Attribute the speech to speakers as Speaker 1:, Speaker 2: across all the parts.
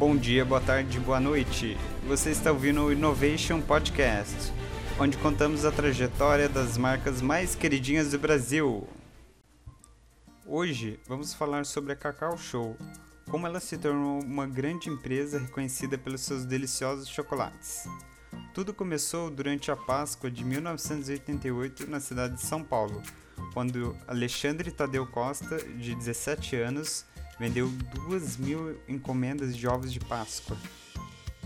Speaker 1: Bom dia, boa tarde, boa noite. Você está ouvindo o Innovation Podcast, onde contamos a trajetória das marcas mais queridinhas do Brasil. Hoje vamos falar sobre a Cacau Show, como ela se tornou uma grande empresa reconhecida pelos seus deliciosos chocolates. Tudo começou durante a Páscoa de 1988 na cidade de São Paulo, quando Alexandre Tadeu Costa, de 17 anos, vendeu 2 mil encomendas de ovos de Páscoa.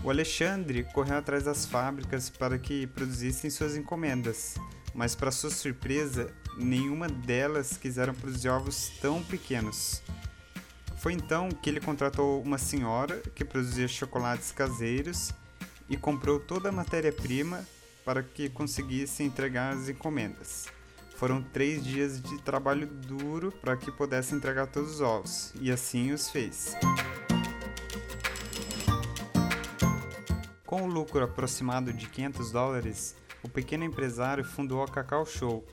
Speaker 1: O Alexandre correu atrás das fábricas para que produzissem suas encomendas, mas para sua surpresa, nenhuma delas quiseram produzir ovos tão pequenos. Foi então que ele contratou uma senhora que produzia chocolates caseiros e comprou toda a matéria-prima para que conseguisse entregar as encomendas. Foram três dias de trabalho duro para que pudesse entregar todos os ovos, e assim os fez. Com o lucro aproximado de 500 dólares, o pequeno empresário fundou a Cacau Show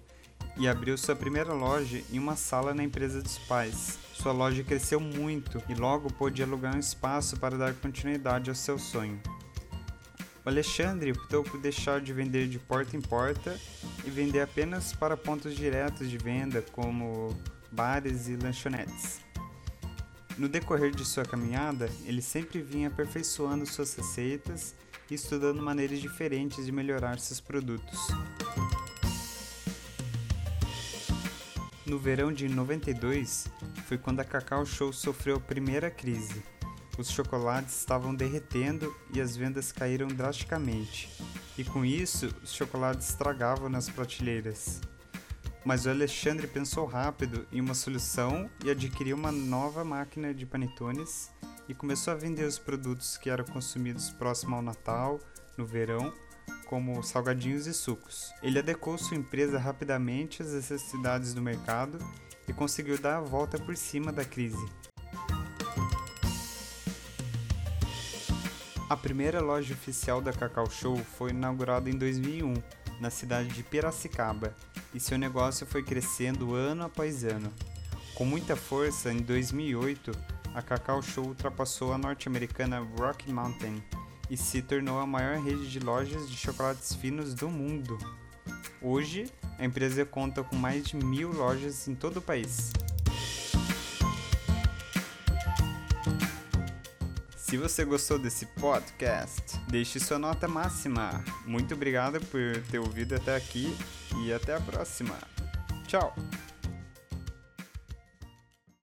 Speaker 1: e abriu sua primeira loja em uma sala na empresa dos pais. Sua loja cresceu muito e logo pôde alugar um espaço para dar continuidade ao seu sonho. Alexandre optou por deixar de vender de porta em porta e vender apenas para pontos diretos de venda, como bares e lanchonetes. No decorrer de sua caminhada, ele sempre vinha aperfeiçoando suas receitas e estudando maneiras diferentes de melhorar seus produtos. No verão de 92 foi quando a Cacau Show sofreu a primeira crise os chocolates estavam derretendo e as vendas caíram drasticamente, e com isso os chocolates estragavam nas prateleiras. Mas o Alexandre pensou rápido em uma solução e adquiriu uma nova máquina de panetones e começou a vender os produtos que eram consumidos próximo ao Natal, no verão, como salgadinhos e sucos. Ele adequou sua empresa rapidamente às necessidades do mercado e conseguiu dar a volta por cima da crise. A primeira loja oficial da Cacau Show foi inaugurada em 2001, na cidade de Piracicaba, e seu negócio foi crescendo ano após ano. Com muita força, em 2008, a Cacau Show ultrapassou a norte-americana Rocky Mountain e se tornou a maior rede de lojas de chocolates finos do mundo. Hoje, a empresa conta com mais de mil lojas em todo o país. Se você gostou desse podcast, deixe sua nota máxima. Muito obrigado por ter ouvido até aqui e até a próxima. Tchau!